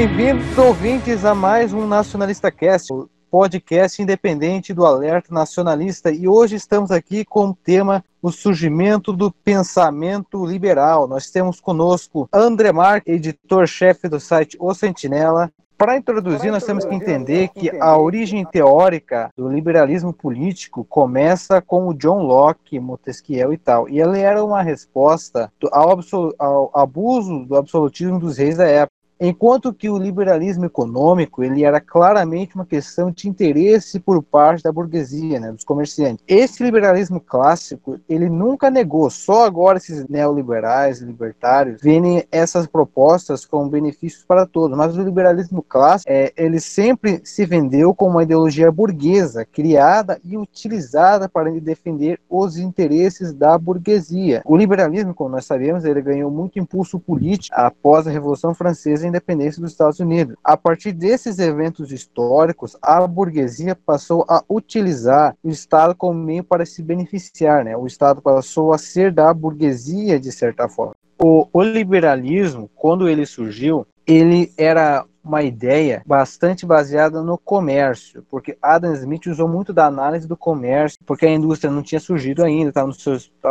Bem-vindos, ouvintes, a mais um Nacionalista Cast, o podcast independente do Alerta Nacionalista. E hoje estamos aqui com o tema o surgimento do pensamento liberal. Nós temos conosco André Marques, editor-chefe do site O Sentinela, para introduzir, nós temos que entender que a origem teórica do liberalismo político começa com o John Locke, Montesquieu e tal. E ele era uma resposta ao, ao abuso do absolutismo dos reis da época. Enquanto que o liberalismo econômico ele era claramente uma questão de interesse por parte da burguesia, né, dos comerciantes. Esse liberalismo clássico ele nunca negou, só agora esses neoliberais, libertários, veem essas propostas como benefícios para todos. Mas o liberalismo clássico é, ele sempre se vendeu como uma ideologia burguesa, criada e utilizada para defender os interesses da burguesia. O liberalismo, como nós sabemos, ele ganhou muito impulso político após a Revolução Francesa independência dos Estados Unidos. A partir desses eventos históricos, a burguesia passou a utilizar o Estado como meio para se beneficiar, né? O Estado passou a ser da burguesia de certa forma. O, o liberalismo, quando ele surgiu, ele era uma ideia bastante baseada no comércio, porque Adam Smith usou muito da análise do comércio, porque a indústria não tinha surgido ainda, estava no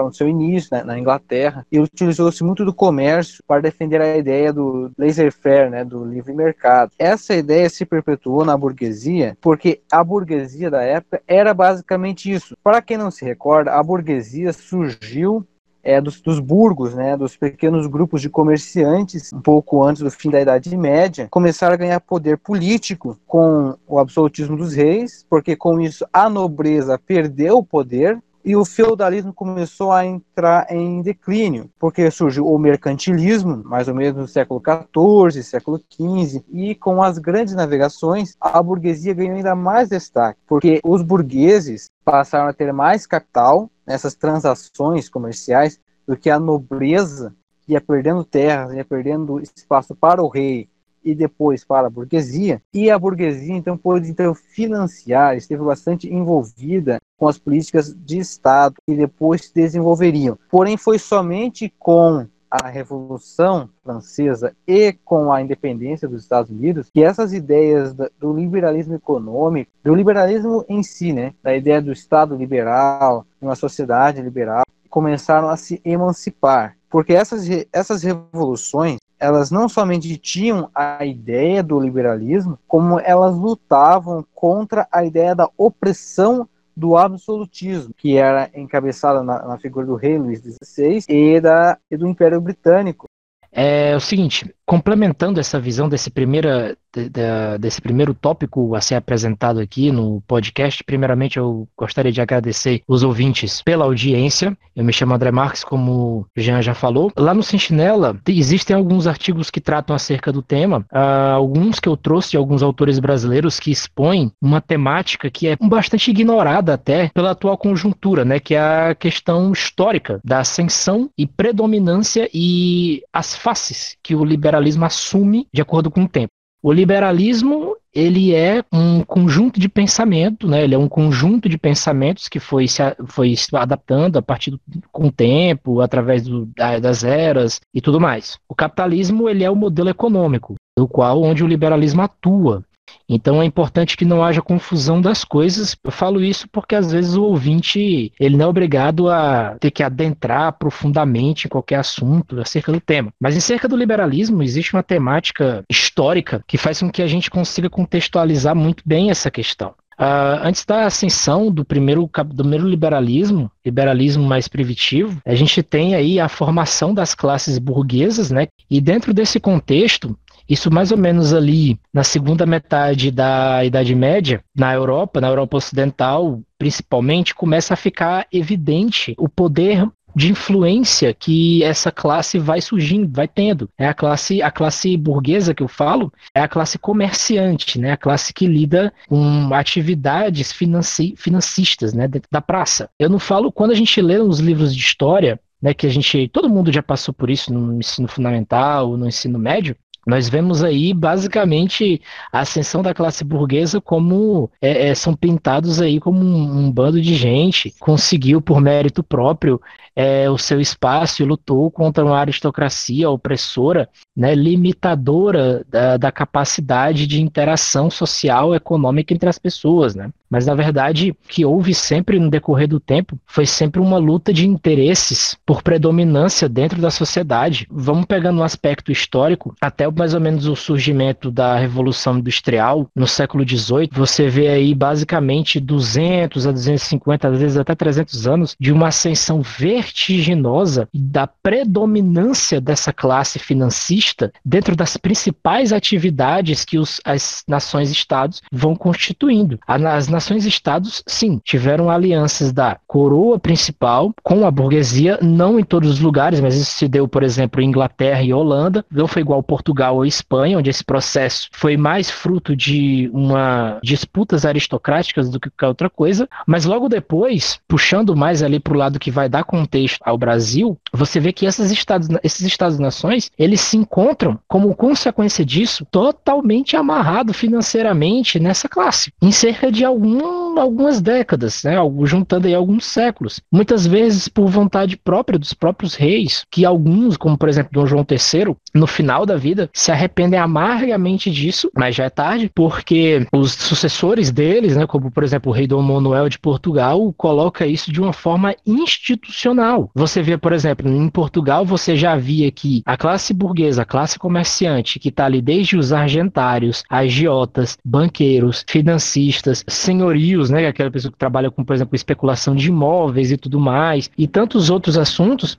no seu início né, na Inglaterra, e utilizou-se muito do comércio para defender a ideia do laissez-faire, né, do livre mercado. Essa ideia se perpetuou na burguesia, porque a burguesia da época era basicamente isso. Para quem não se recorda, a burguesia surgiu é, dos, dos, burgos, né, dos pequenos grupos de comerciantes, um pouco antes do fim da Idade Média, começaram a ganhar poder político com o absolutismo dos reis, porque com isso a nobreza perdeu o poder e o feudalismo começou a entrar em declínio, porque surgiu o mercantilismo, mais ou menos no século XIV, século XV, e com as grandes navegações, a burguesia ganhou ainda mais destaque, porque os burgueses passaram a ter mais capital nessas transações comerciais do que a nobreza ia perdendo terras, ia perdendo espaço para o rei e depois para a burguesia, e a burguesia então pôde então financiar, esteve bastante envolvida com as políticas de Estado que depois se desenvolveriam. Porém, foi somente com a Revolução Francesa e com a independência dos Estados Unidos que essas ideias do liberalismo econômico, do liberalismo em si, né, da ideia do Estado liberal, uma sociedade liberal, começaram a se emancipar. Porque essas, essas revoluções elas não somente tinham a ideia do liberalismo, como elas lutavam contra a ideia da opressão do absolutismo, que era encabeçada na, na figura do rei Luís XVI e, da, e do Império Britânico. É o seguinte, complementando essa visão desse, primeira, de, de, desse primeiro tópico a ser apresentado aqui no podcast, primeiramente eu gostaria de agradecer os ouvintes pela audiência. Eu me chamo André Marques, como o Jean já falou. Lá no Sentinela existem alguns artigos que tratam acerca do tema, uh, alguns que eu trouxe de alguns autores brasileiros que expõem uma temática que é bastante ignorada até pela atual conjuntura, né, que é a questão histórica da ascensão e predominância e as faces que o liberalismo liberalismo assume de acordo com o tempo. O liberalismo ele é um conjunto de pensamento, né? Ele é um conjunto de pensamentos que foi se, foi se adaptando a partir do, com o tempo, através do, das eras e tudo mais. O capitalismo ele é o modelo econômico, do qual onde o liberalismo atua. Então é importante que não haja confusão das coisas. Eu falo isso porque às vezes o ouvinte ele não é obrigado a ter que adentrar profundamente em qualquer assunto acerca do tema. Mas em cerca do liberalismo existe uma temática histórica que faz com que a gente consiga contextualizar muito bem essa questão. Uh, antes da ascensão do primeiro, do primeiro liberalismo, liberalismo mais primitivo, a gente tem aí a formação das classes burguesas, né? E dentro desse contexto, isso mais ou menos ali na segunda metade da Idade Média, na Europa, na Europa Ocidental, principalmente, começa a ficar evidente o poder de influência que essa classe vai surgindo, vai tendo. É a classe, a classe burguesa que eu falo, é a classe comerciante, né? A classe que lida com atividades financi, financistas, né? Dentro da praça. Eu não falo quando a gente lê os livros de história, né? Que a gente, todo mundo já passou por isso no ensino fundamental, no ensino médio. Nós vemos aí basicamente a ascensão da classe burguesa como é, é, são pintados aí como um, um, bando de gente conseguiu por mérito próprio é, o seu espaço e lutou contra uma aristocracia opressora, né, limitadora da, da capacidade de interação social e econômica entre as pessoas, né? Mas na verdade, o que houve sempre no decorrer do tempo foi sempre uma luta de interesses por predominância dentro da sociedade. Vamos pegando um aspecto histórico, até mais ou menos o surgimento da Revolução Industrial no século XVIII, você vê aí basicamente 200 a 250, às vezes até 300 anos de uma ascensão vertiginosa da predominância dessa classe financista dentro das principais atividades que os, as nações-estados vão constituindo. As nações-estados, sim, tiveram alianças da coroa principal com a burguesia, não em todos os lugares, mas isso se deu, por exemplo, em Inglaterra e Holanda, não foi igual Portugal ou Espanha, onde esse processo foi mais fruto de uma disputas aristocráticas do que qualquer outra coisa, mas logo depois, puxando mais ali para o lado que vai dar contexto ao Brasil, você vê que esses estados, esses estados-nações, eles se encontram como consequência disso totalmente amarrado financeiramente nessa classe, em cerca de algum algum, algumas décadas, né, juntando aí alguns séculos. Muitas vezes por vontade própria dos próprios reis, que alguns, como por exemplo Dom João III, no final da vida, se arrependem amargamente disso, mas já é tarde, porque os sucessores deles, né, como por exemplo o rei Dom Manuel de Portugal, coloca isso de uma forma institucional. Você vê, por exemplo, em Portugal você já via que a classe burguesa, a classe comerciante, que está ali desde os argentários, agiotas, banqueiros, financistas, senhorios, né, aquela pessoa que trabalha com, por exemplo, especulação de imóveis e tudo mais, e tantos outros assuntos,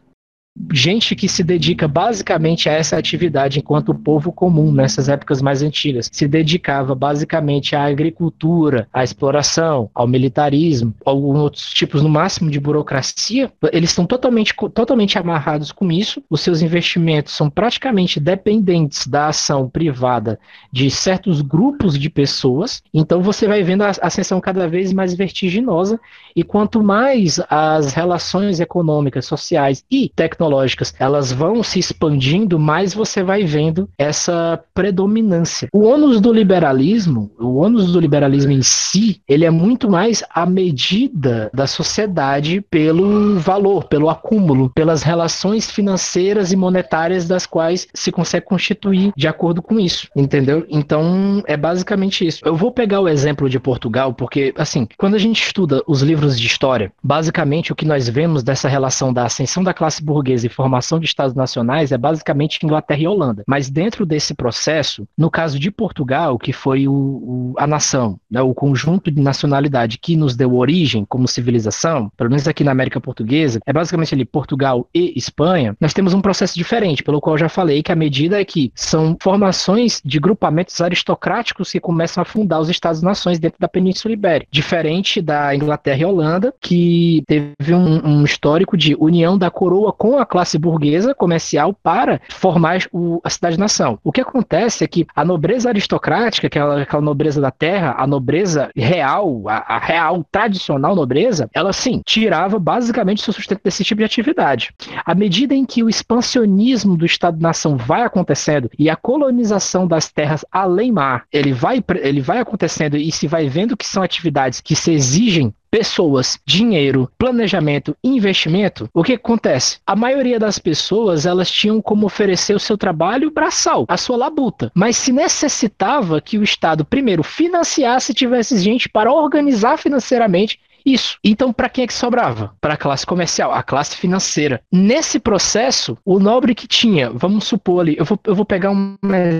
gente que se dedica basicamente a essa atividade enquanto povo comum nessas épocas mais antigas. Se dedicava basicamente à agricultura, à exploração, ao militarismo, alguns outros tipos no máximo de burocracia. Eles estão totalmente, totalmente amarrados com isso. Os seus investimentos são praticamente dependentes da ação privada de certos grupos de pessoas. Então você vai vendo a ascensão cada vez mais vertiginosa e quanto mais as relações econômicas, sociais e tecnológicas tecnológicas elas vão se expandindo, mais você vai vendo essa predominância. O ônus do liberalismo, o ônus do liberalismo em si, ele é muito mais a medida da sociedade pelo valor, pelo acúmulo, pelas relações financeiras e monetárias das quais se consegue constituir de acordo com isso, entendeu? Então, é basicamente isso. Eu vou pegar o exemplo de Portugal, porque, assim, quando a gente estuda os livros de história, basicamente o que nós vemos dessa relação da ascensão da classe burguesa portuguesa e formação de estados nacionais é basicamente Inglaterra e Holanda. Mas dentro desse processo, no caso de Portugal, que foi o, o, a nação, né, o conjunto de nacionalidade que nos deu origem como civilização, pelo menos aqui na América Portuguesa, é basicamente ali Portugal e Espanha, nós temos um processo diferente, pelo qual já falei que a medida é que são formações de grupamentos aristocráticos que começam a fundar os estados-nações dentro da Península Ibérica, diferente da Inglaterra e Holanda, que teve um, um histórico de união da coroa com a classe burguesa comercial para formar o, a cidade-nação. O que acontece é que a nobreza aristocrática, aquela, aquela nobreza da terra, a nobreza real, a, a real tradicional nobreza, ela sim tirava basicamente seu sustento desse tipo de atividade. À medida em que o expansionismo do Estado-nação vai acontecendo e a colonização das terras além mar, ele vai, ele vai acontecendo e se vai vendo que são atividades que se exigem pessoas, dinheiro, planejamento, investimento, o que acontece? A maioria das pessoas, elas tinham como oferecer o seu trabalho braçal, a sua labuta, mas se necessitava que o Estado primeiro financiasse, tivesse gente para organizar financeiramente isso. Então, para quem é que sobrava? Para a classe comercial, a classe financeira. Nesse processo, o nobre que tinha, vamos supor ali, eu vou, eu vou pegar um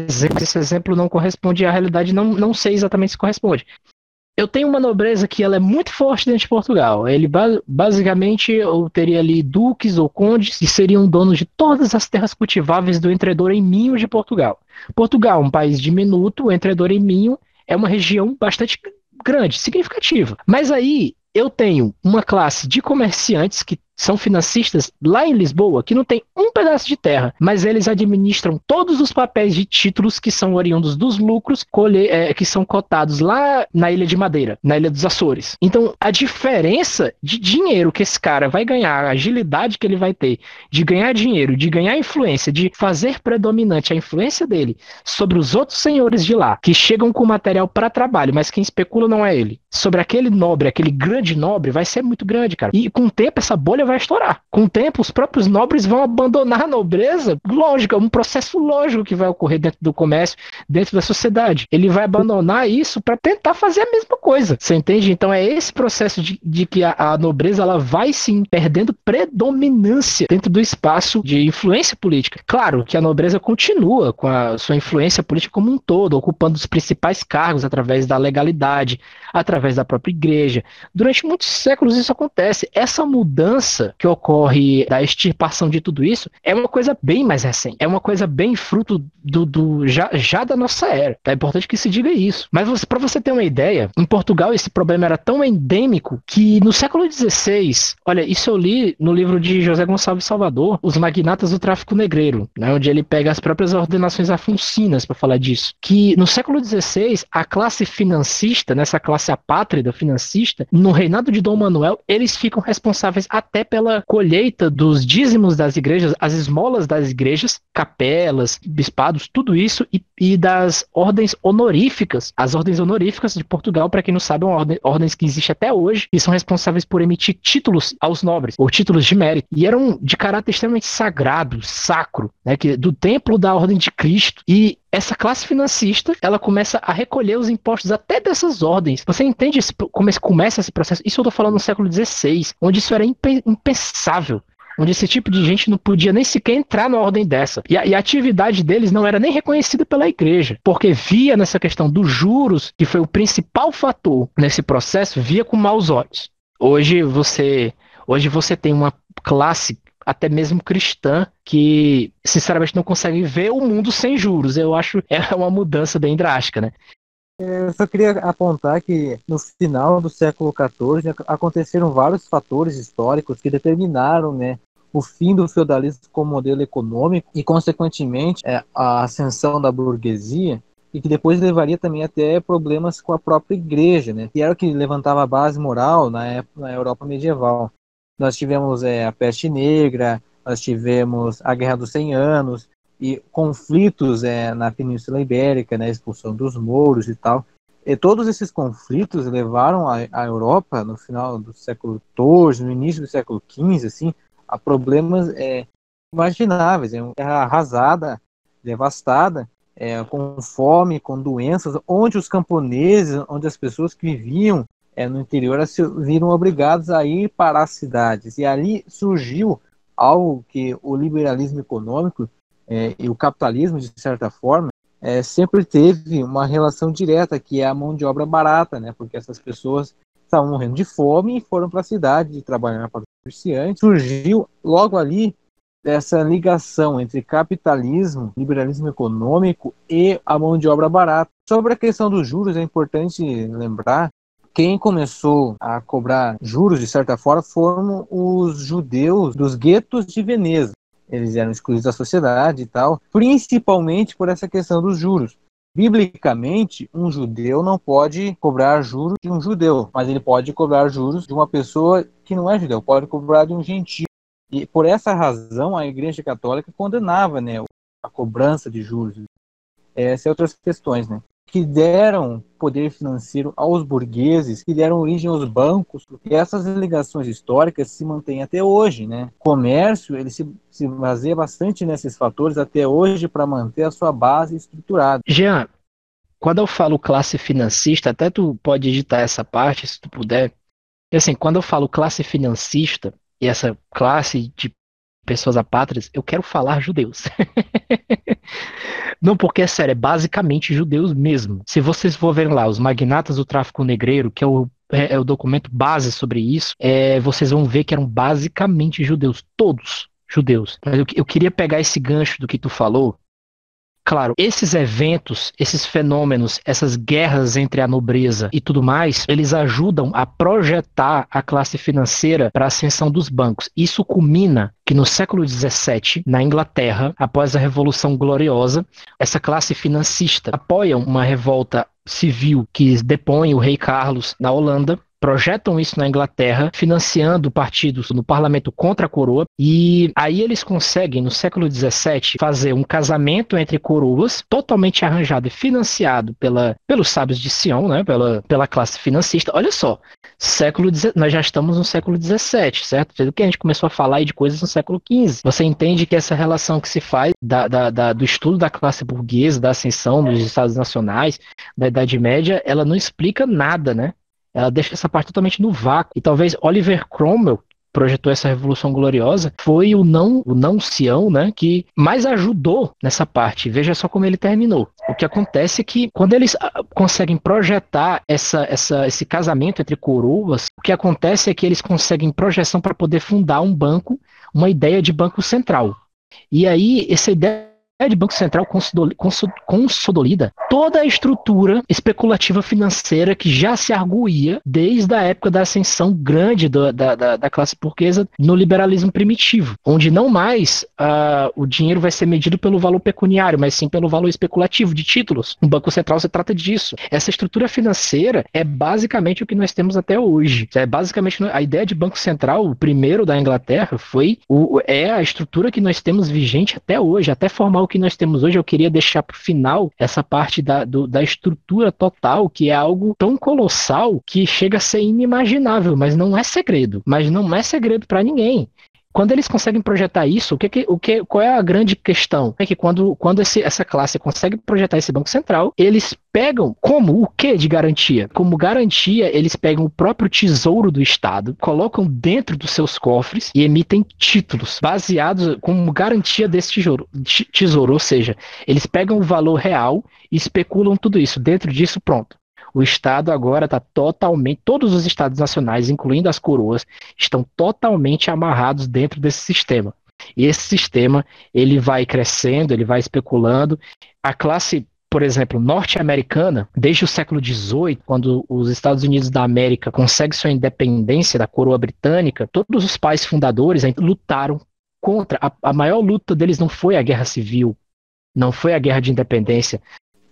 exemplo, esse exemplo não corresponde à realidade, não, não sei exatamente se corresponde eu tenho uma nobreza que ela é muito forte dentro de Portugal. Ele basicamente eu teria ali duques ou condes que seriam donos de todas as terras cultiváveis do entredor em Minho de Portugal. Portugal, um país diminuto, o entredor em Minho é uma região bastante grande, significativa. Mas aí eu tenho uma classe de comerciantes que são financistas lá em Lisboa que não tem um pedaço de terra, mas eles administram todos os papéis de títulos que são oriundos dos lucros é, que são cotados lá na Ilha de Madeira, na Ilha dos Açores. Então, a diferença de dinheiro que esse cara vai ganhar, a agilidade que ele vai ter de ganhar dinheiro, de ganhar influência, de fazer predominante a influência dele sobre os outros senhores de lá, que chegam com material para trabalho, mas quem especula não é ele. Sobre aquele nobre, aquele grande nobre, vai ser muito grande, cara. E com o tempo essa bolha vai estourar. Com o tempo, os próprios nobres vão abandonar a nobreza. Lógico, é um processo lógico que vai ocorrer dentro do comércio, dentro da sociedade. Ele vai abandonar isso para tentar fazer a mesma coisa. Você entende? Então é esse processo de, de que a, a nobreza ela vai sim perdendo predominância dentro do espaço de influência política. Claro que a nobreza continua com a sua influência política como um todo, ocupando os principais cargos através da legalidade, através da própria igreja. Durante muitos séculos isso acontece. Essa mudança que ocorre da extirpação de tudo isso é uma coisa bem mais recente. É uma coisa bem fruto do, do já, já da nossa era. É importante que se diga isso. Mas para você ter uma ideia, em Portugal esse problema era tão endêmico que no século XVI, olha, isso eu li no livro de José Gonçalves Salvador, Os Magnatas do Tráfico Negreiro, né, onde ele pega as próprias ordenações afoncinas para falar disso. Que no século XVI, a classe financista, nessa classe apátrida financista, no reinado de Dom Manuel, eles ficam responsáveis até pela colheita dos dízimos das igrejas, as esmolas das igrejas, capelas, bispados, tudo isso, e, e das ordens honoríficas. As ordens honoríficas de Portugal, para quem não sabe, são ordem, ordens que existem até hoje e são responsáveis por emitir títulos aos nobres, ou títulos de mérito. E eram de caráter extremamente sagrado, sacro, né, que, do templo da ordem de Cristo. E essa classe financista, ela começa a recolher os impostos até dessas ordens. Você entende esse, como começa esse processo? Isso eu estou falando no século XVI, onde isso era impensável onde esse tipo de gente não podia nem sequer entrar na ordem dessa. E a, e a, atividade deles não era nem reconhecida pela igreja, porque via nessa questão dos juros, que foi o principal fator nesse processo, via com maus olhos. Hoje você, hoje você tem uma classe até mesmo cristã, que sinceramente não consegue ver o mundo sem juros. Eu acho é uma mudança bem drástica, né? É, eu só queria apontar que no final do século XIV aconteceram vários fatores históricos que determinaram né, o fim do feudalismo como modelo econômico e, consequentemente, é, a ascensão da burguesia e que depois levaria também até problemas com a própria igreja, né? Que era o que levantava a base moral na, época, na Europa medieval. Nós tivemos é, a peste negra, nós tivemos a Guerra dos Cem Anos e conflitos é, na Península Ibérica, né, a expulsão dos mouros e tal. E todos esses conflitos levaram a, a Europa no final do século XIV, no início do século XV, assim, a problemas é, imagináveis. É uma terra arrasada, devastada, é, com fome, com doenças, onde os camponeses, onde as pessoas que viviam é, no interior se viram obrigados a ir para as cidades. E ali surgiu algo que o liberalismo econômico é, e o capitalismo, de certa forma, é, sempre teve uma relação direta, que é a mão de obra barata, né? porque essas pessoas estavam morrendo de fome e foram para a cidade trabalhar para os comerciantes. Surgiu logo ali essa ligação entre capitalismo, liberalismo econômico e a mão de obra barata. Sobre a questão dos juros, é importante lembrar quem começou a cobrar juros, de certa forma, foram os judeus dos guetos de Veneza. Eles eram excluídos da sociedade e tal, principalmente por essa questão dos juros. Biblicamente, um judeu não pode cobrar juros de um judeu, mas ele pode cobrar juros de uma pessoa que não é judeu, pode cobrar de um gentio. E por essa razão, a Igreja Católica condenava né, a cobrança de juros. Essas e outras questões, né? Que deram poder financeiro aos burgueses, que deram origem aos bancos, e essas ligações históricas se mantêm até hoje, né? O comércio, ele se, se baseia bastante nesses fatores até hoje para manter a sua base estruturada. Jean, quando eu falo classe financista, até tu pode editar essa parte, se tu puder. E assim, quando eu falo classe financista, e essa classe de pessoas apátridas, eu quero falar judeus. Não, porque é sério, é basicamente judeus mesmo. Se vocês for ver lá, os magnatas do tráfico negreiro, que é o é, é o documento base sobre isso, é, vocês vão ver que eram basicamente judeus, todos judeus. Mas eu, eu queria pegar esse gancho do que tu falou. Claro, esses eventos, esses fenômenos, essas guerras entre a nobreza e tudo mais, eles ajudam a projetar a classe financeira para a ascensão dos bancos. Isso culmina que no século XVII, na Inglaterra, após a Revolução Gloriosa, essa classe financista apoia uma revolta civil que depõe o rei Carlos na Holanda projetam isso na Inglaterra, financiando partidos no parlamento contra a coroa, e aí eles conseguem, no século XVII, fazer um casamento entre coroas, totalmente arranjado e financiado pela, pelos sábios de Sião, né, pela, pela classe financista. Olha só, século nós já estamos no século XVII, certo? Desde que a gente começou a falar de coisas no século XV. Você entende que essa relação que se faz da, da, da, do estudo da classe burguesa, da ascensão dos estados nacionais, da Idade Média, ela não explica nada, né? Ela deixa essa parte totalmente no vácuo. E talvez Oliver Cromwell, projetou essa revolução gloriosa foi o não o não Sião, né, que mais ajudou nessa parte. Veja só como ele terminou. O que acontece é que quando eles ah, conseguem projetar essa, essa, esse casamento entre coroas, o que acontece é que eles conseguem projeção para poder fundar um banco, uma ideia de banco central. E aí essa ideia de Banco Central consolida toda a estrutura especulativa financeira que já se arguía desde a época da ascensão grande da, da, da, classe burguesa no liberalismo primitivo, onde não mais uh, o dinheiro vai ser medido pelo valor pecuniário, mas sim pelo valor especulativo de títulos. No Banco Central se trata disso. Essa estrutura financeira é basicamente o que nós temos até hoje. É basicamente a ideia de Banco Central, o primeiro da Inglaterra, foi o, é a estrutura que nós temos vigente até hoje, até formar o que nós temos hoje, eu queria deixar para o final essa parte da, do, da estrutura total, que é algo tão colossal que chega a ser inimaginável, mas não é segredo. Mas não é segredo para ninguém. Quando eles conseguem projetar isso, o que, o que, qual é a grande questão? É que quando, quando esse, essa classe consegue projetar esse Banco Central, eles pegam como o que de garantia? Como garantia, eles pegam o próprio tesouro do Estado, colocam dentro dos seus cofres e emitem títulos baseados como garantia desse tesouro, tesouro. Ou seja, eles pegam o valor real e especulam tudo isso. Dentro disso, pronto. O Estado agora está totalmente, todos os Estados nacionais, incluindo as coroas, estão totalmente amarrados dentro desse sistema. E esse sistema ele vai crescendo, ele vai especulando. A classe, por exemplo, norte-americana, desde o século XVIII, quando os Estados Unidos da América conseguem sua independência da coroa britânica, todos os pais fundadores lutaram contra. A, a maior luta deles não foi a guerra civil, não foi a guerra de independência,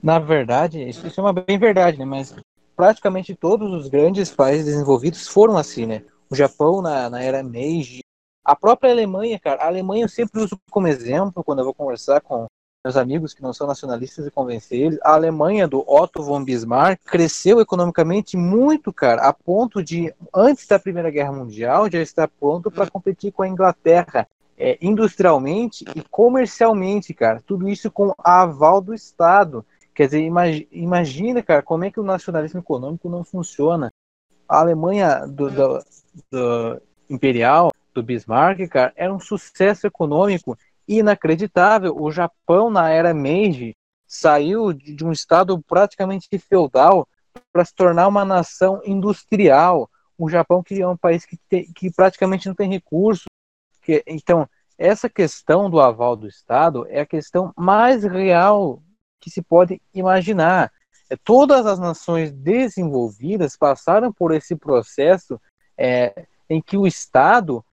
na verdade, isso, é uma bem verdade, né? Mas praticamente todos os grandes países desenvolvidos foram assim, né? O Japão na, na era Meiji, a própria Alemanha, cara. A Alemanha eu sempre uso como exemplo quando eu vou conversar com meus amigos que não são nacionalistas e convencer eles. A Alemanha do Otto von Bismarck cresceu economicamente muito, cara, a ponto de, antes da Primeira Guerra Mundial, já estar pronto para competir com a Inglaterra. É, industrialmente e comercialmente, cara. Tudo isso com aval do Estado. Quer dizer, imagina, cara, como é que o nacionalismo econômico não funciona. A Alemanha do, do, do imperial, do Bismarck, cara, era um sucesso econômico inacreditável. O Japão, na era Meiji, saiu de um estado praticamente feudal para se tornar uma nação industrial. O Japão que é um país que, te, que praticamente não tem recursos. Que, então, essa questão do aval do Estado é a questão mais real que se pode imaginar. É, todas as nações desenvolvidas passaram por esse processo é, em que o Estado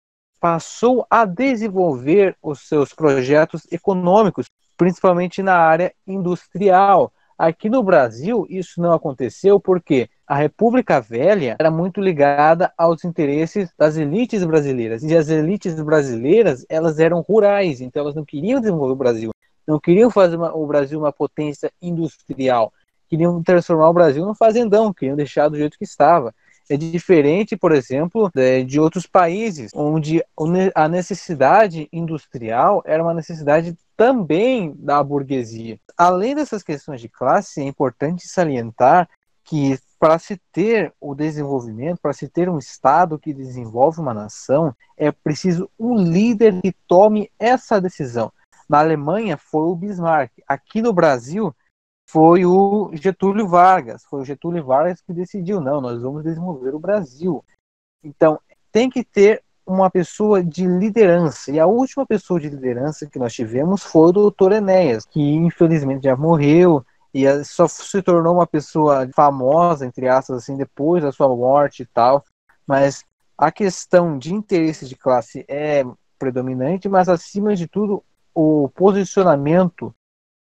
passou a desenvolver os seus projetos econômicos, principalmente na área industrial. Aqui no Brasil, isso não aconteceu porque a República Velha era muito ligada aos interesses das elites brasileiras. E as elites brasileiras, elas eram rurais, então elas não queriam desenvolver o Brasil não queriam fazer uma, o Brasil uma potência industrial, queriam transformar o Brasil num fazendão, queriam deixar do jeito que estava. É diferente, por exemplo, de outros países, onde a necessidade industrial era uma necessidade também da burguesia. Além dessas questões de classe, é importante salientar que para se ter o desenvolvimento, para se ter um Estado que desenvolve uma nação, é preciso um líder que tome essa decisão. Na Alemanha foi o Bismarck. Aqui no Brasil foi o Getúlio Vargas. Foi o Getúlio Vargas que decidiu: não, nós vamos desenvolver o Brasil. Então, tem que ter uma pessoa de liderança. E a última pessoa de liderança que nós tivemos foi o doutor Enéas, que infelizmente já morreu e só se tornou uma pessoa famosa, entre aspas, assim, depois da sua morte e tal. Mas a questão de interesse de classe é predominante, mas acima de tudo, o posicionamento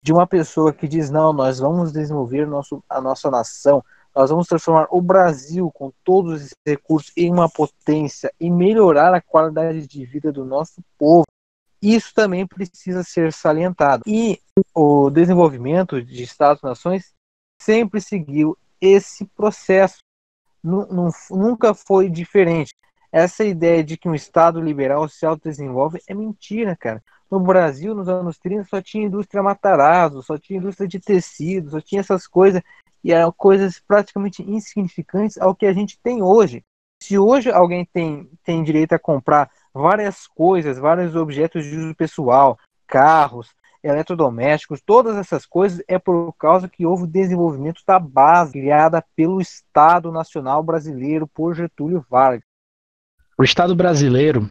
de uma pessoa que diz: não, nós vamos desenvolver nosso, a nossa nação, nós vamos transformar o Brasil com todos esses recursos em uma potência e melhorar a qualidade de vida do nosso povo. Isso também precisa ser salientado. E o desenvolvimento de Estados-nações sempre seguiu esse processo. nunca foi diferente. Essa ideia de que um Estado liberal se autodesenvolve é mentira, cara. No Brasil, nos anos 30, só tinha indústria Matarazzo, só tinha indústria de tecido, só tinha essas coisas, e eram coisas praticamente insignificantes ao que a gente tem hoje. Se hoje alguém tem, tem direito a comprar várias coisas, vários objetos de uso pessoal, carros, eletrodomésticos, todas essas coisas é por causa que houve o desenvolvimento da base criada pelo Estado Nacional Brasileiro por Getúlio Vargas. O Estado brasileiro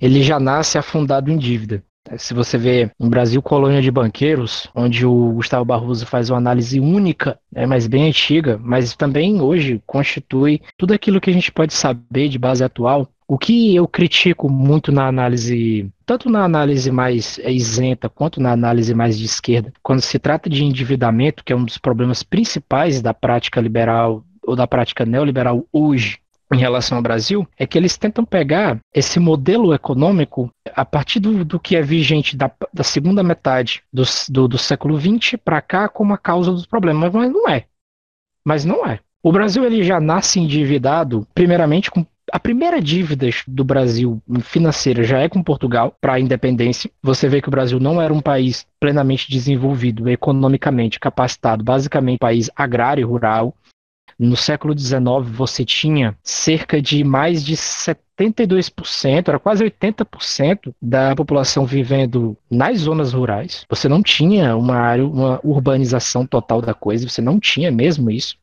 ele já nasce afundado em dívida. Se você vê um Brasil colônia de banqueiros, onde o Gustavo Barroso faz uma análise única, é mais bem antiga, mas também hoje constitui tudo aquilo que a gente pode saber de base atual. O que eu critico muito na análise, tanto na análise mais isenta quanto na análise mais de esquerda, quando se trata de endividamento, que é um dos problemas principais da prática liberal ou da prática neoliberal hoje, em relação ao Brasil é que eles tentam pegar esse modelo econômico a partir do, do que é vigente da, da segunda metade do, do, do século XX para cá como a causa dos problemas, mas não é. Mas não é. O Brasil ele já nasce endividado, primeiramente com a primeira dívida do Brasil financeira já é com Portugal para a independência. Você vê que o Brasil não era um país plenamente desenvolvido, economicamente capacitado, basicamente um país agrário e rural. No século XIX, você tinha cerca de mais de 72%, era quase 80% da população vivendo nas zonas rurais. Você não tinha uma área, uma urbanização total da coisa, você não tinha mesmo isso.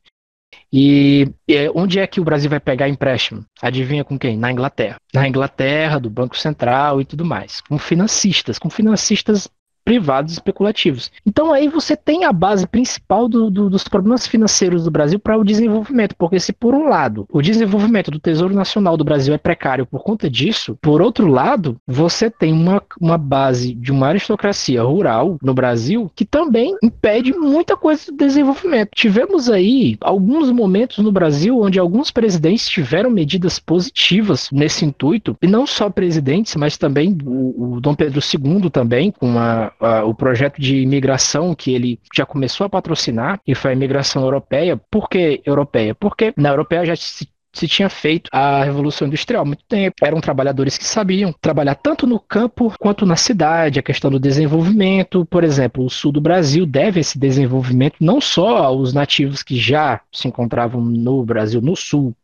E, e onde é que o Brasil vai pegar empréstimo? Adivinha com quem? Na Inglaterra. Na Inglaterra, do Banco Central e tudo mais. Com financistas, com financistas privados especulativos. Então aí você tem a base principal do, do, dos problemas financeiros do Brasil para o desenvolvimento, porque se por um lado o desenvolvimento do Tesouro Nacional do Brasil é precário por conta disso, por outro lado você tem uma, uma base de uma aristocracia rural no Brasil que também impede muita coisa do desenvolvimento. Tivemos aí alguns momentos no Brasil onde alguns presidentes tiveram medidas positivas nesse intuito, e não só presidentes, mas também o, o Dom Pedro II também, com o projeto de imigração que ele já começou a patrocinar, e foi a imigração europeia. Por que europeia? Porque na europeia já se se tinha feito a Revolução Industrial muito tempo. Eram trabalhadores que sabiam trabalhar tanto no campo quanto na cidade, a questão do desenvolvimento. Por exemplo, o sul do Brasil deve esse desenvolvimento não só aos nativos que já se encontravam no Brasil, no sul,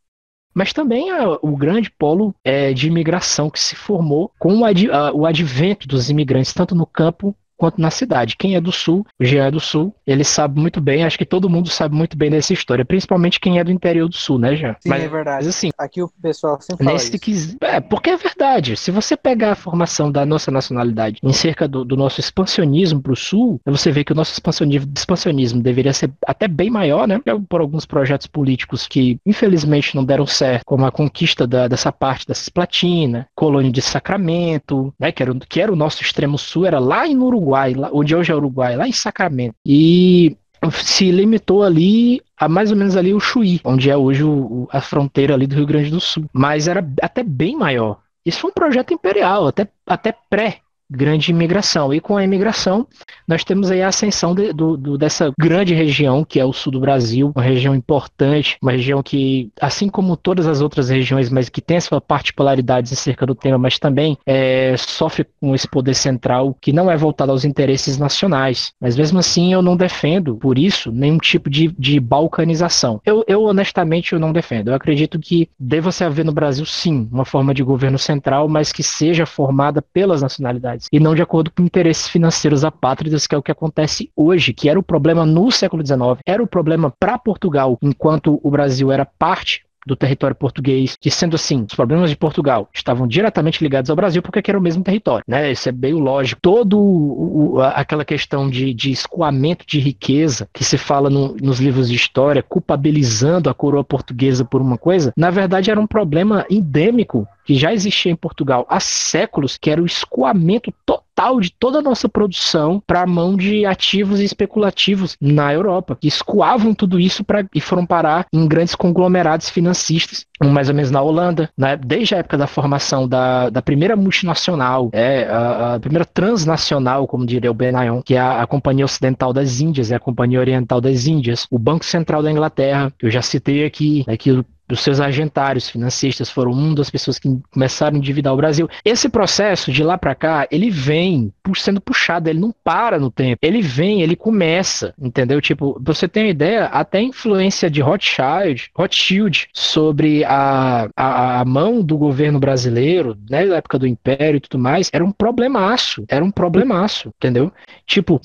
mas também a, o grande polo é, de imigração que se formou com o, ad, a, o advento dos imigrantes, tanto no campo quanto na cidade. Quem é do sul, o Jean é do sul, ele sabe muito bem, acho que todo mundo sabe muito bem dessa história, principalmente quem é do interior do sul, né, Jean? Sim, mas, é verdade. Mas, assim, aqui o pessoal sempre fala nesse isso. é, porque é verdade. Se você pegar a formação da nossa nacionalidade em cerca do, do nosso expansionismo para o sul, você vê que o nosso expansionismo, expansionismo deveria ser até bem maior, né? Por alguns projetos políticos que infelizmente não deram certo, como a conquista da, dessa parte da Cisplatina, colônia de Sacramento, né? Que era, que era o nosso extremo sul, era lá em Uruguai Uruguai, lá, onde hoje é Uruguai, lá em Sacramento. E se limitou ali a mais ou menos ali o Chuí, onde é hoje o, a fronteira ali do Rio Grande do Sul. Mas era até bem maior. Isso foi um projeto imperial, até, até pré grande imigração. E com a imigração, nós temos aí a ascensão de, do, do, dessa grande região, que é o sul do Brasil, uma região importante, uma região que, assim como todas as outras regiões, mas que tem suas particularidades acerca do tema, mas também é, sofre com esse poder central que não é voltado aos interesses nacionais. Mas mesmo assim, eu não defendo, por isso, nenhum tipo de, de balcanização. Eu, eu, honestamente, eu não defendo. Eu acredito que deva se haver no Brasil, sim, uma forma de governo central, mas que seja formada pelas nacionalidades e não de acordo com interesses financeiros apátridas, que é o que acontece hoje, que era o problema no século XIX, era o problema para Portugal, enquanto o Brasil era parte do território português, que sendo assim, os problemas de Portugal estavam diretamente ligados ao Brasil porque era o mesmo território, né? Isso é bem lógico. Todo o, aquela questão de, de escoamento de riqueza que se fala no, nos livros de história, culpabilizando a coroa portuguesa por uma coisa, na verdade era um problema endêmico que já existia em Portugal há séculos, que era o escoamento total total de toda a nossa produção para a mão de ativos especulativos na Europa, que escoavam tudo isso pra, e foram parar em grandes conglomerados financistas, mais ou menos na Holanda, né, desde a época da formação da, da primeira multinacional, é, a, a primeira transnacional, como diria o Benayon, que é a, a Companhia Ocidental das Índias, é a Companhia Oriental das Índias, o Banco Central da Inglaterra, que eu já citei aqui, né, que os seus agentários financistas foram uma das pessoas que começaram a endividar o Brasil. Esse processo de lá para cá, ele vem sendo puxado, ele não para no tempo. Ele vem, ele começa, entendeu? Tipo, você tem uma ideia, até a influência de Rothschild, Rothschild sobre a, a, a mão do governo brasileiro, né, na época do Império e tudo mais, era um problemaço, era um problemaço, entendeu? Tipo,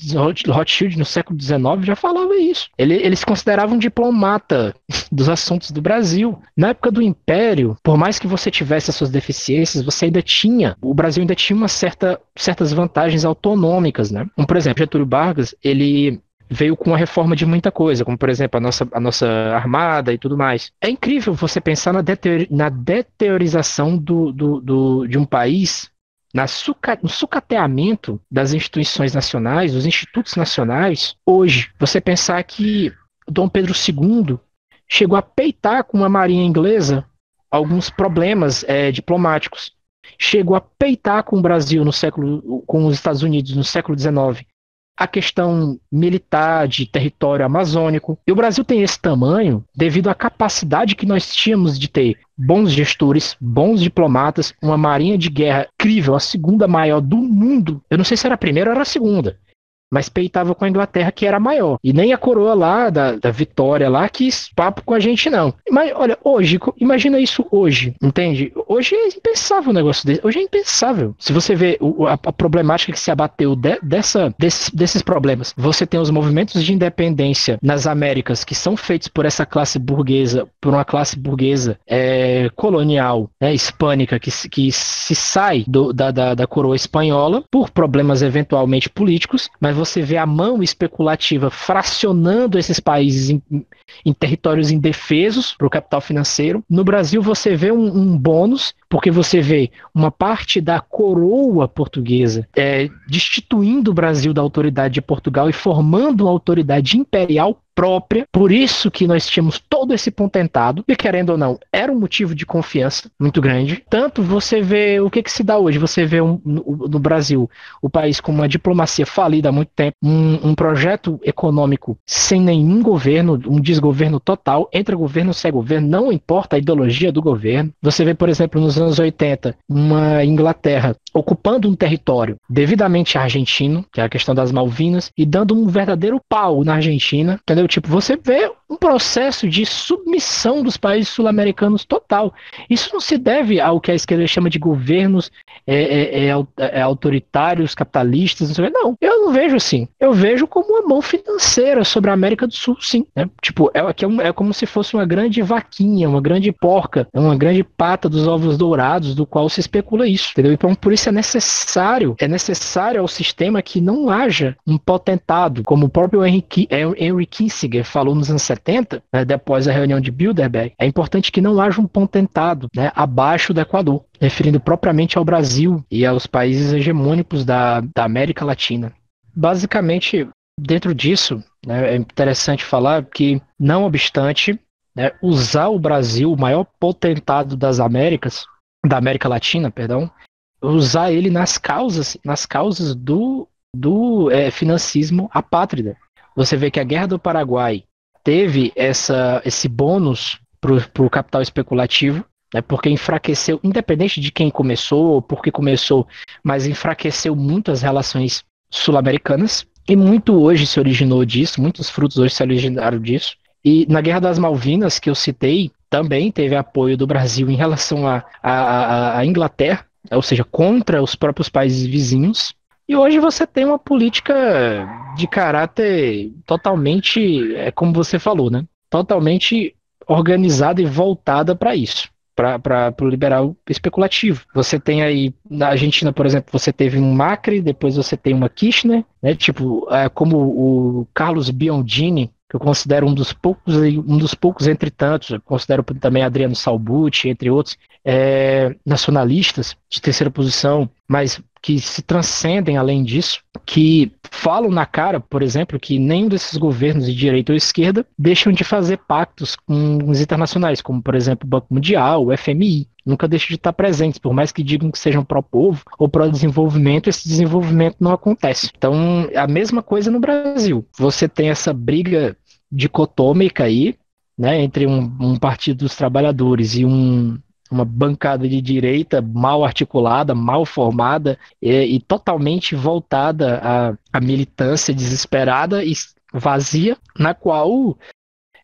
Rothschild no século XIX já falava isso. Ele, ele se considerava um diplomata dos assuntos do Brasil. Na época do Império, por mais que você tivesse as suas deficiências, você ainda tinha, o Brasil ainda tinha uma certa, certas vantagens autonômicas, né? Como, por exemplo, Getúlio Vargas, ele veio com a reforma de muita coisa, como por exemplo a nossa, a nossa armada e tudo mais. É incrível você pensar na, deteori na deteriorização do, do, do, de um país, na suca no sucateamento das instituições nacionais, dos institutos nacionais. Hoje, você pensar que Dom Pedro II chegou a peitar com a marinha inglesa alguns problemas é, diplomáticos. Chegou a peitar com o Brasil no século, com os Estados Unidos no século XIX, a questão militar de território amazônico. E o Brasil tem esse tamanho devido à capacidade que nós tínhamos de ter bons gestores, bons diplomatas, uma marinha de guerra incrível, a segunda maior do mundo. Eu não sei se era a primeira ou era a segunda mas peitava com a Inglaterra, que era maior. E nem a coroa lá, da, da Vitória lá, quis papo com a gente, não. Mas, olha, hoje, imagina isso hoje, entende? Hoje é impensável um negócio desse. Hoje é impensável. Se você vê o, a, a, problemática que se abateu de, dessa, desses, desses problemas, você tem os movimentos de independência nas Américas, que são feitos por essa classe burguesa, por uma classe burguesa é, colonial, né, hispânica, que, que se sai do, da, da, da coroa espanhola por problemas eventualmente políticos, mas você vê a mão especulativa fracionando esses países em, em territórios indefesos para o capital financeiro. No Brasil, você vê um, um, bônus, porque você vê uma parte da coroa portuguesa é, destituindo o Brasil da autoridade de Portugal e formando uma autoridade imperial própria. Por isso que nós tínhamos todo esse pontentado, e querendo ou não, era um motivo de confiança muito grande. Tanto você vê o que, que se dá hoje, você vê um, no, no, Brasil o país com uma diplomacia falida há muito tempo, um, um projeto econômico sem nenhum governo, um desgoverno total, entra governo, sai governo, não importa a ideologia do governo. Você vê, por exemplo, nos anos 80, uma Inglaterra ocupando um território devidamente argentino, que é a questão das Malvinas, e dando um verdadeiro pau na Argentina, entendeu? Tipo, você vê um processo de submissão dos países sul-americanos total. Isso não se deve ao que a esquerda chama de governos é, é, é, é autoritários, capitalistas, não, não, eu não vejo assim. Eu vejo como uma mão financeira sobre a América do Sul, sim. Né? Tipo, é, é, é como se fosse uma grande vaquinha, uma grande porca, uma grande pata dos ovos dourados, do qual se especula isso, entendeu? Então, por isso é necessário, é necessário ao sistema que não haja um potentado, como o próprio Henry, Henry Kissinger falou nos anos 70, né, depois da reunião de Bilderberg, é importante que não haja um pontentado né, abaixo do Equador, referindo propriamente ao Brasil e aos países hegemônicos da, da América Latina. Basicamente, dentro disso, né, é interessante falar que, não obstante, né, usar o Brasil, o maior potentado das Américas, da América Latina, perdão, usar ele nas causas, nas causas do, do é, financismo apátrida. Você vê que a Guerra do Paraguai teve essa, esse bônus para o capital especulativo, né, porque enfraqueceu, independente de quem começou, por que começou, mas enfraqueceu muito as relações sul-americanas, e muito hoje se originou disso, muitos frutos hoje se originaram disso. E na Guerra das Malvinas, que eu citei, também teve apoio do Brasil em relação à Inglaterra, ou seja, contra os próprios países vizinhos, e hoje você tem uma política de caráter totalmente, é como você falou, né? Totalmente organizada e voltada para isso, para o liberal especulativo. Você tem aí, na Argentina, por exemplo, você teve um Macri, depois você tem uma Kirchner, né? Tipo, é, como o Carlos Biondini que eu considero um dos poucos, um dos poucos entre tantos, eu considero também Adriano Salbucci, entre outros, é, nacionalistas de terceira posição, mas que se transcendem além disso, que falam na cara, por exemplo, que nenhum desses governos de direita ou esquerda deixam de fazer pactos com os internacionais, como por exemplo o Banco Mundial, o FMI, nunca deixam de estar presentes, por mais que digam que sejam pró-povo ou pró-desenvolvimento, esse desenvolvimento não acontece. Então, a mesma coisa no Brasil. Você tem essa briga dicotômica aí, né, entre um, um partido dos trabalhadores e um, uma bancada de direita mal articulada, mal formada e, e totalmente voltada à, à, militância desesperada e vazia, na qual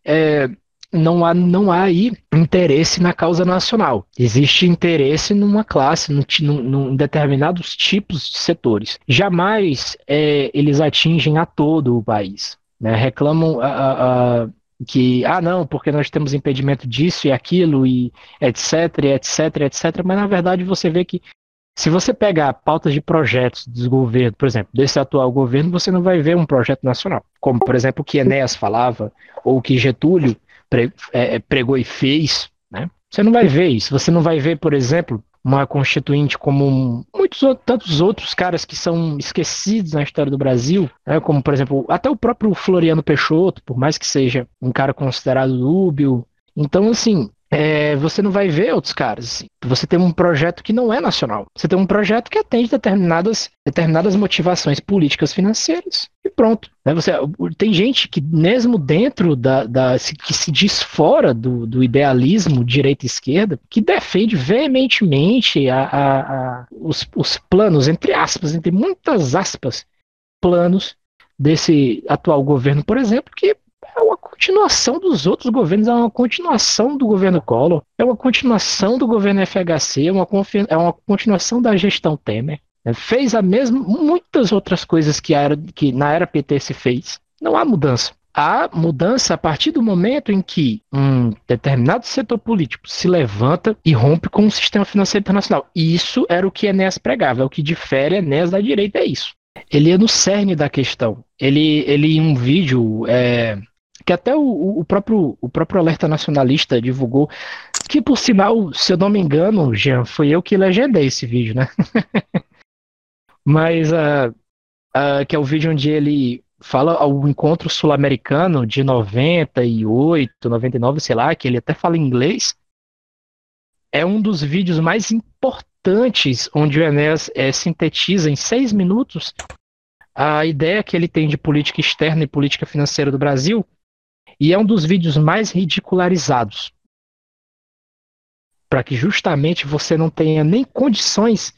é, não há, não há aí interesse na causa nacional. Existe interesse numa classe, num, em determinados tipos de setores. Jamais é, eles atingem a todo o país. Né? Reclamam a, a, a que, ah, não, porque nós temos impedimento disso e aquilo, e etc, etc, etc, mas na verdade você vê que se você pegar pautas de projetos dos governos, por exemplo, desse atual governo, você não vai ver um projeto nacional, como, por exemplo, o que Enéas falava, ou o que Getúlio é, é, pregou e fez, né? Você não vai ver isso. Você não vai ver, por exemplo, uma constituinte como muitos tantos outros caras que são esquecidos na história do Brasil, né, como por exemplo até o próprio Floriano Peixoto, por mais que seja um cara considerado dúbio. Então assim, é, você não vai ver outros caras. Assim. Você tem um projeto que não é nacional. Você tem um projeto que atende determinadas, determinadas motivações políticas financeiras e pronto. Né? Você, tem gente que, mesmo dentro da. da que se diz fora do, do idealismo direita e esquerda, que defende veementemente a, a, a, os, os planos, entre aspas, entre muitas aspas, planos desse atual governo, por exemplo, que continuação dos outros governos, é uma continuação do governo Collor, é uma continuação do governo FHC, é uma, é uma continuação da gestão Temer. É, fez a mesma, muitas outras coisas que, era, que na era PT se fez. Não há mudança. Há mudança a partir do momento em que um determinado setor político se levanta e rompe com o sistema financeiro internacional. Isso era o que Enéas pregava, é o que difere Enéas da direita, é isso. Ele é no cerne da questão. Ele, ele em um vídeo, é, que até o, o, próprio, o próprio Alerta Nacionalista divulgou, que por sinal, se eu não me engano, Jean, foi eu que legendei esse vídeo, né? Mas uh, uh, que é o vídeo onde ele fala ao encontro sul-americano de 98, 99, sei lá, que ele até fala inglês. É um dos vídeos mais importantes onde o Enéas é, sintetiza em seis minutos a ideia que ele tem de política externa e política financeira do Brasil e é um dos vídeos mais ridicularizados. Para que justamente você não tenha nem condições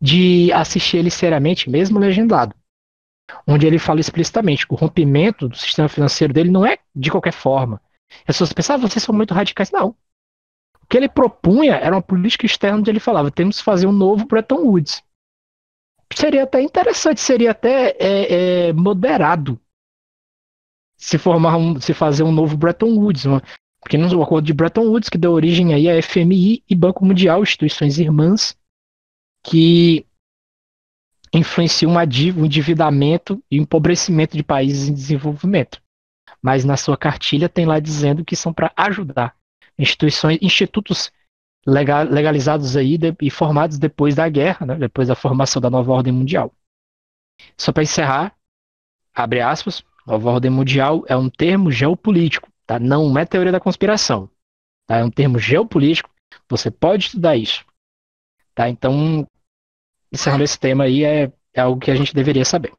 de assistir ele seriamente, mesmo legendado. Onde ele fala explicitamente que o rompimento do sistema financeiro dele não é de qualquer forma. As pessoas pensam, ah, vocês são muito radicais. Não. O que ele propunha era uma política externa onde ele falava, temos que fazer um novo Bretton Woods. Seria até interessante, seria até é, é, moderado se formar um, se fazer um novo Bretton Woods, uma, porque no acordo de Bretton Woods que deu origem aí a FMI e Banco Mundial, instituições irmãs que influenciam um endividamento e empobrecimento de países em desenvolvimento. Mas na sua cartilha tem lá dizendo que são para ajudar instituições, institutos legalizados aí e formados depois da guerra, né, depois da formação da nova ordem mundial. Só para encerrar, abre aspas, Nova ordem mundial é um termo geopolítico, tá? Não é teoria da conspiração. Tá? É um termo geopolítico. Você pode estudar isso. Tá? Então, encerrando esse tema aí, é, é algo que a gente deveria saber.